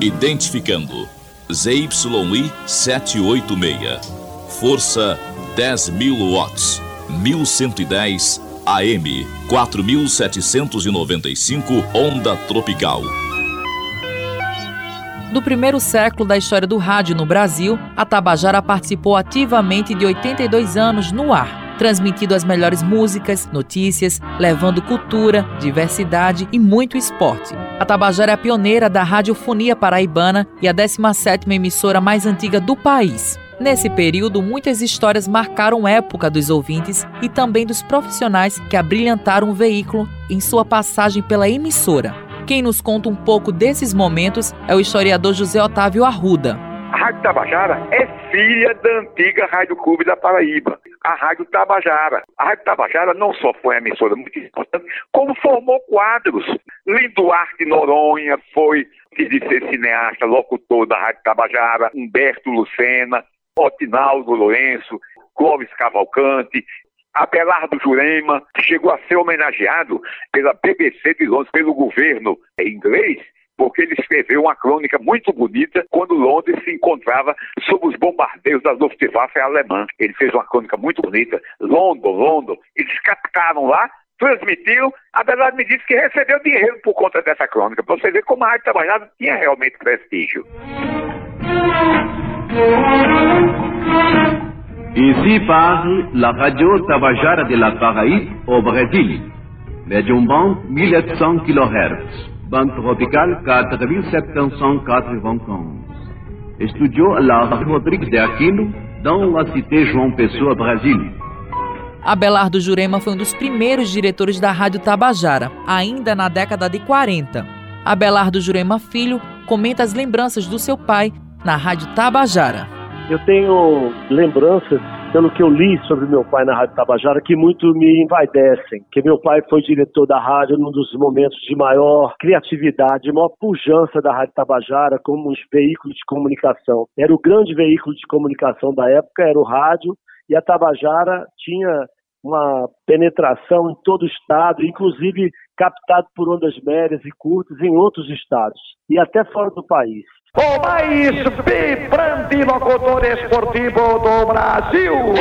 Identificando ZYI 786. Força 10.000 watts. 1110 AM 4795 onda tropical. No primeiro século da história do rádio no Brasil, a Tabajara participou ativamente de 82 anos no ar, transmitindo as melhores músicas, notícias, levando cultura, diversidade e muito esporte. A Tabajara é a pioneira da radiofonia paraibana e a 17ª emissora mais antiga do país. Nesse período, muitas histórias marcaram época dos ouvintes e também dos profissionais que abrilhantaram o veículo em sua passagem pela emissora. Quem nos conta um pouco desses momentos é o historiador José Otávio Arruda. A Rádio Tabajara é filha da antiga Rádio Clube da Paraíba, a Rádio Tabajara. A Rádio Tabajara não só foi uma emissora muito importante, como formou quadros. Linduarte Noronha foi, de ser cineasta, locutor da Rádio Tabajara, Humberto Lucena, Otinaldo Lourenço, Clóvis Cavalcante, Abelardo Jurema, que chegou a ser homenageado pela BBC de Londres, pelo governo inglês, porque ele escreveu uma crônica muito bonita quando Londres se encontrava sob os bombardeios da Luftwaffe alemã. Ele fez uma crônica muito bonita. London, London. Eles captaram lá, transmitiram. Abelardo me disse que recebeu dinheiro por conta dessa crônica, para você ver como a Rádio Trabalhada tinha realmente prestígio. Ici parle la radio Tabajara de la Paraíba au Brésil. Médium band 1700 kHz. Bande tropicale 4795. Estúdio la Rodrigues de Aquino, dans la cité João Pessoa, Brasília. Abelardo Jurema foi um dos primeiros diretores da Rádio Tabajara, ainda na década de 40. Abelardo Jurema Filho comenta as lembranças do seu pai na Rádio Tabajara. Eu tenho lembranças, pelo que eu li sobre meu pai na Rádio Tabajara, que muito me envaidecem. Que meu pai foi diretor da rádio num dos momentos de maior criatividade, de maior pujança da Rádio Tabajara como um veículo de comunicação. Era o grande veículo de comunicação da época, era o rádio, e a Tabajara tinha uma penetração em todo o estado, inclusive captado por ondas médias e curtas em outros estados e até fora do país o mais vibrante locutor esportivo do Brasil.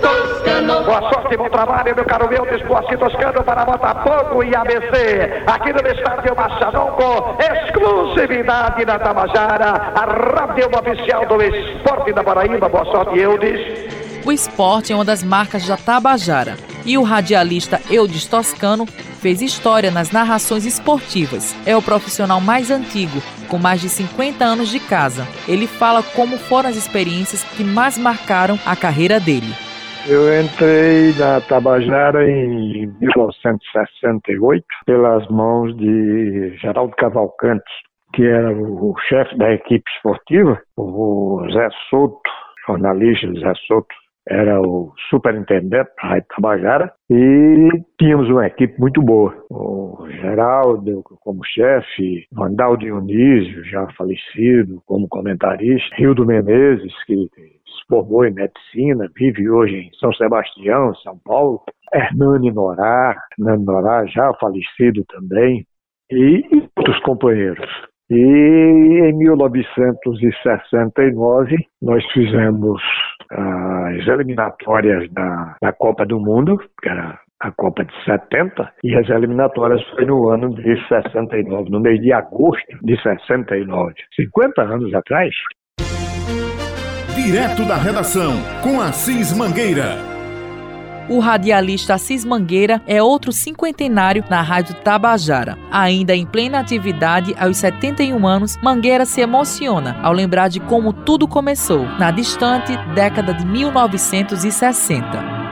Toscano. Boa sorte, bom trabalho, meu caro meu, Boa Toscano para Botafogo e ABC. Aqui no estádio Machadão com exclusividade da Tabajara, a rádio oficial do esporte da Paraíba. Boa sorte, Eudes. O esporte é uma das marcas da Tabajara e o radialista Eudes Toscano fez história nas narrações esportivas. É o profissional mais antigo, com mais de 50 anos de casa. Ele fala como foram as experiências que mais marcaram a carreira dele. Eu entrei na Tabajara em 1968 pelas mãos de Geraldo Cavalcante, que era o chefe da equipe esportiva, o Zé Souto, jornalista Zé Souto, era o superintendente da Tabajara e tínhamos uma equipe muito boa. O Geraldo como chefe, Vandal Dionísio, já falecido, como comentarista, Rildo Menezes, que se formou em medicina, vive hoje em São Sebastião, São Paulo, Hernani Norá, Hernani Norá já falecido também, e outros companheiros. E em 1969 nós fizemos as eliminatórias da, da Copa do Mundo, que era a Copa de 70, e as eliminatórias foi no ano de 69, no mês de agosto de 69. 50 anos atrás. Direto da redação, com Assis Mangueira. O radialista Assis Mangueira é outro cinquentenário na Rádio Tabajara. Ainda em plena atividade, aos 71 anos, Mangueira se emociona ao lembrar de como tudo começou, na distante década de 1960.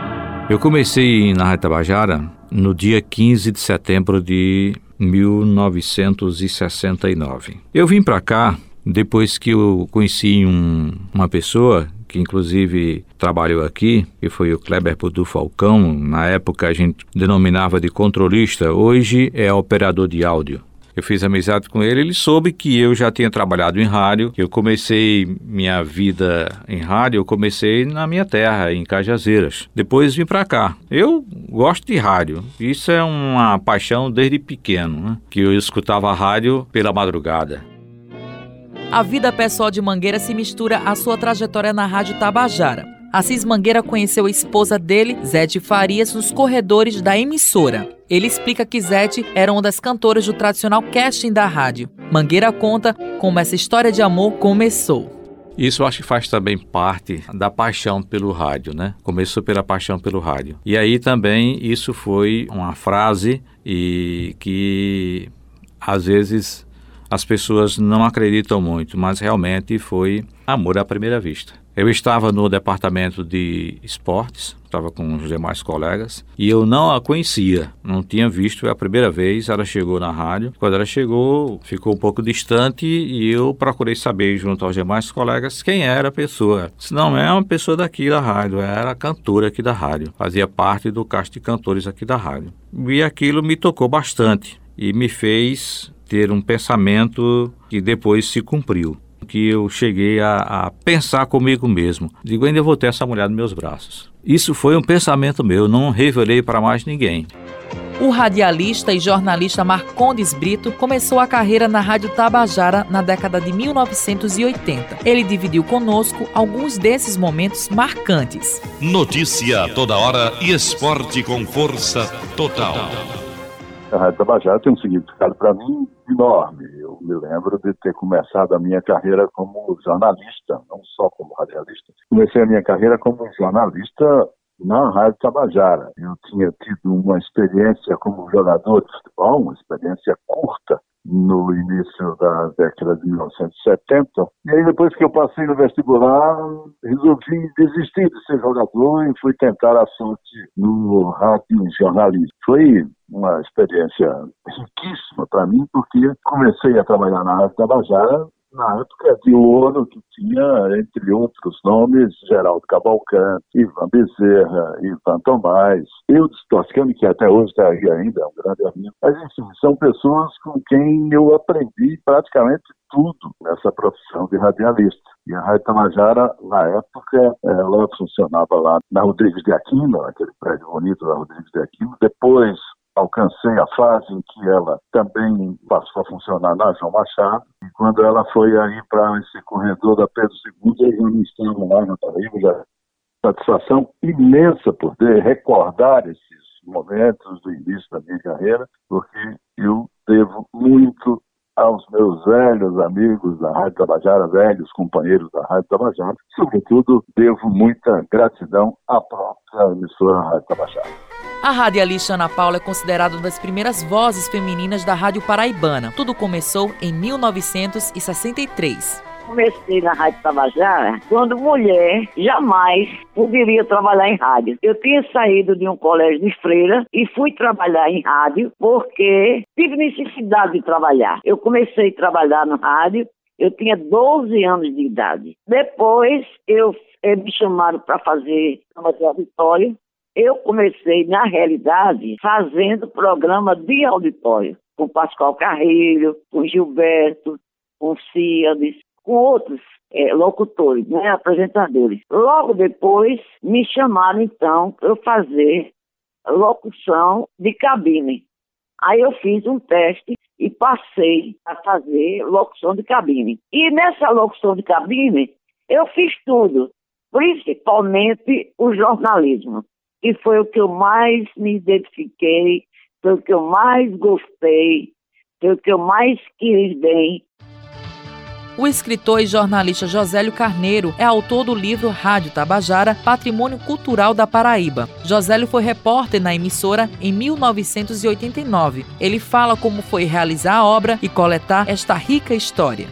Eu comecei na Rádio Tabajara no dia 15 de setembro de 1969. Eu vim para cá depois que eu conheci um, uma pessoa que inclusive trabalhou aqui, que foi o Kleber Pudu Falcão. Na época a gente denominava de controlista, hoje é operador de áudio. Eu fiz amizade com ele, ele soube que eu já tinha trabalhado em rádio, eu comecei minha vida em rádio, eu comecei na minha terra, em Cajazeiras. Depois vim para cá. Eu gosto de rádio, isso é uma paixão desde pequeno, né? que eu escutava rádio pela madrugada. A vida pessoal de Mangueira se mistura à sua trajetória na Rádio Tabajara. Assis Mangueira conheceu a esposa dele, Zete Farias, nos corredores da emissora. Ele explica que Zete era uma das cantoras do tradicional casting da rádio. Mangueira conta como essa história de amor começou. Isso acho que faz também parte da paixão pelo rádio, né? Começou pela paixão pelo rádio. E aí também isso foi uma frase e que às vezes as pessoas não acreditam muito, mas realmente foi amor à primeira vista. Eu estava no departamento de esportes, estava com os demais colegas, e eu não a conhecia, não tinha visto, é a primeira vez, ela chegou na rádio. Quando ela chegou, ficou um pouco distante e eu procurei saber, junto aos demais colegas, quem era a pessoa. Se não é uma pessoa daqui da rádio, era a cantora aqui da rádio, fazia parte do cast de cantores aqui da rádio. E aquilo me tocou bastante e me fez ter um pensamento que depois se cumpriu que eu cheguei a, a, pensar comigo mesmo. Digo, ainda vou ter essa mulher nos meus braços. Isso foi um pensamento meu, não revelei para mais ninguém. O radialista e jornalista Marcondes Brito começou a carreira na Rádio Tabajara na década de 1980. Ele dividiu conosco alguns desses momentos marcantes. Notícia toda hora e esporte com força total. A Rádio Tabajara tem um significado para mim enorme. Eu me lembro de ter começado a minha carreira como jornalista, não só como radialista. Comecei a minha carreira como jornalista na Rádio Tabajara. Eu tinha tido uma experiência como jogador de futebol, uma experiência curta, no início da década de 1970. E aí, depois que eu passei no vestibular, resolvi desistir de ser jogador e fui tentar a sorte no rádio jornalismo. Foi uma experiência riquíssima para mim, porque comecei a trabalhar na Rádio Tabajara na época de ouro que tinha, entre outros nomes, Geraldo Cavalcante, Ivan Bezerra, Ivan Tomás, Eudes Toscani, que até hoje está aí ainda, é um grande amigo. Mas, enfim, são pessoas com quem eu aprendi praticamente tudo nessa profissão de radialista. E a Rádio Tamajara, na época, ela funcionava lá na Rodrigues de Aquino, aquele prédio bonito da Rodrigues de Aquino. Depois alcancei a fase em que ela também passou a funcionar na João Machado. Quando ela foi aí para esse corredor da Pedro II, eu já não estava lá na Paraíba, já satisfação imensa poder recordar esses momentos do início da minha carreira, porque eu devo muito aos meus velhos amigos da Rádio Tabajara, velhos companheiros da Rádio Tabajara. Sobretudo, devo muita gratidão à própria emissora Rádio Tabajara. A radialista Ana Paula é considerada uma das primeiras vozes femininas da rádio paraibana. Tudo começou em 1963 comecei na Rádio Tabajara quando mulher jamais poderia trabalhar em rádio. Eu tinha saído de um colégio de freira e fui trabalhar em rádio porque tive necessidade de trabalhar. Eu comecei a trabalhar no rádio, eu tinha 12 anos de idade. Depois eu eh, me chamaram para fazer uma auditório eu comecei, na realidade, fazendo programa de auditório, com Pascoal Carreiro, com Gilberto, com Ciades, com outros é, locutores, né, apresentadores. Logo depois, me chamaram, então, para fazer locução de cabine. Aí eu fiz um teste e passei a fazer locução de cabine. E nessa locução de cabine, eu fiz tudo, principalmente o jornalismo e foi o que eu mais me identifiquei, foi o que eu mais gostei, foi o que eu mais quis bem. O escritor e jornalista Josélio Carneiro é autor do livro Rádio Tabajara, Patrimônio Cultural da Paraíba. Josélio foi repórter na emissora em 1989. Ele fala como foi realizar a obra e coletar esta rica história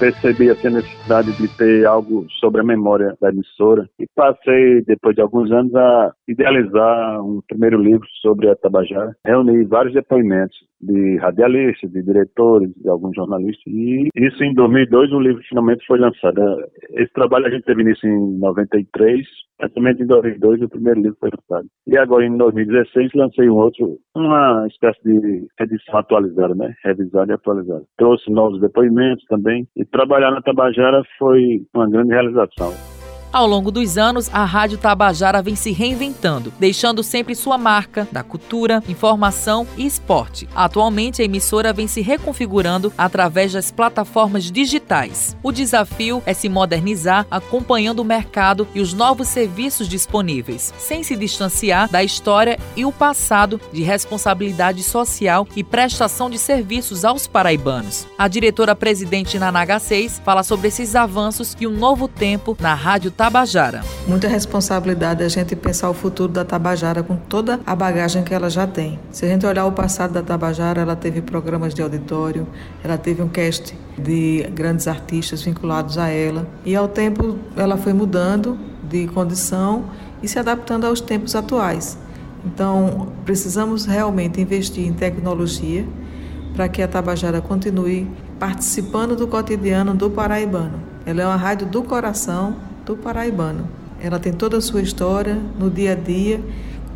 percebi assim, a necessidade de ter algo sobre a memória da emissora e passei, depois de alguns anos, a idealizar um primeiro livro sobre a Tabajara. Reuni vários depoimentos de radialistas, de diretores, de alguns jornalistas. E isso em 2002 o livro finalmente foi lançado. Esse trabalho a gente teve início em 93, exatamente em 2002 o primeiro livro foi lançado. E agora em 2016 lancei um outro, uma espécie de edição atualizada, né? Revisada e atualizada. Trouxe novos depoimentos também. E trabalhar na Tabajara foi uma grande realização. Ao longo dos anos, a Rádio Tabajara vem se reinventando, deixando sempre sua marca da cultura, informação e esporte. Atualmente, a emissora vem se reconfigurando através das plataformas digitais. O desafio é se modernizar acompanhando o mercado e os novos serviços disponíveis, sem se distanciar da história e o passado de responsabilidade social e prestação de serviços aos paraibanos. A diretora-presidente Nanaga 6 fala sobre esses avanços e um novo tempo na Rádio Tabajara. Muita responsabilidade a gente pensar o futuro da Tabajara com toda a bagagem que ela já tem. Se a gente olhar o passado da Tabajara, ela teve programas de auditório, ela teve um cast de grandes artistas vinculados a ela. E ao tempo ela foi mudando de condição e se adaptando aos tempos atuais. Então, precisamos realmente investir em tecnologia para que a Tabajara continue participando do cotidiano do paraibano. Ela é uma rádio do coração do paraibano. Ela tem toda a sua história no dia a dia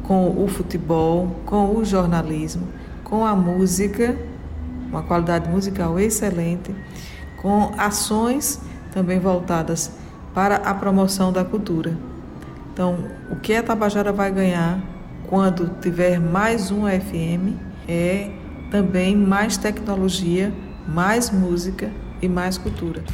com o futebol, com o jornalismo, com a música, uma qualidade musical excelente, com ações também voltadas para a promoção da cultura. Então, o que a Tabajara vai ganhar quando tiver mais um FM é também mais tecnologia, mais música e mais cultura.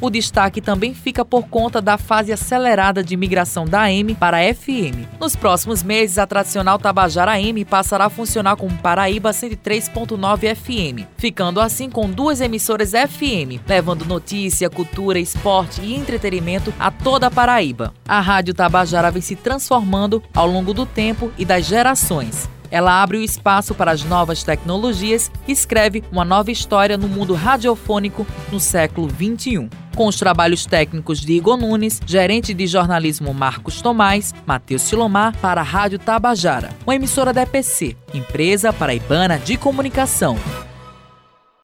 O destaque também fica por conta da fase acelerada de migração da AM para a FM. Nos próximos meses, a tradicional Tabajara AM passará a funcionar como Paraíba 103.9 FM, ficando assim com duas emissoras FM, levando notícia, cultura, esporte e entretenimento a toda a Paraíba. A Rádio Tabajara vem se transformando ao longo do tempo e das gerações. Ela abre o espaço para as novas tecnologias e escreve uma nova história no mundo radiofônico no século XXI. Com os trabalhos técnicos de Igor Nunes, gerente de jornalismo Marcos Tomás, Matheus Silomar para a Rádio Tabajara, uma emissora da EPC, Empresa Paraibana de Comunicação.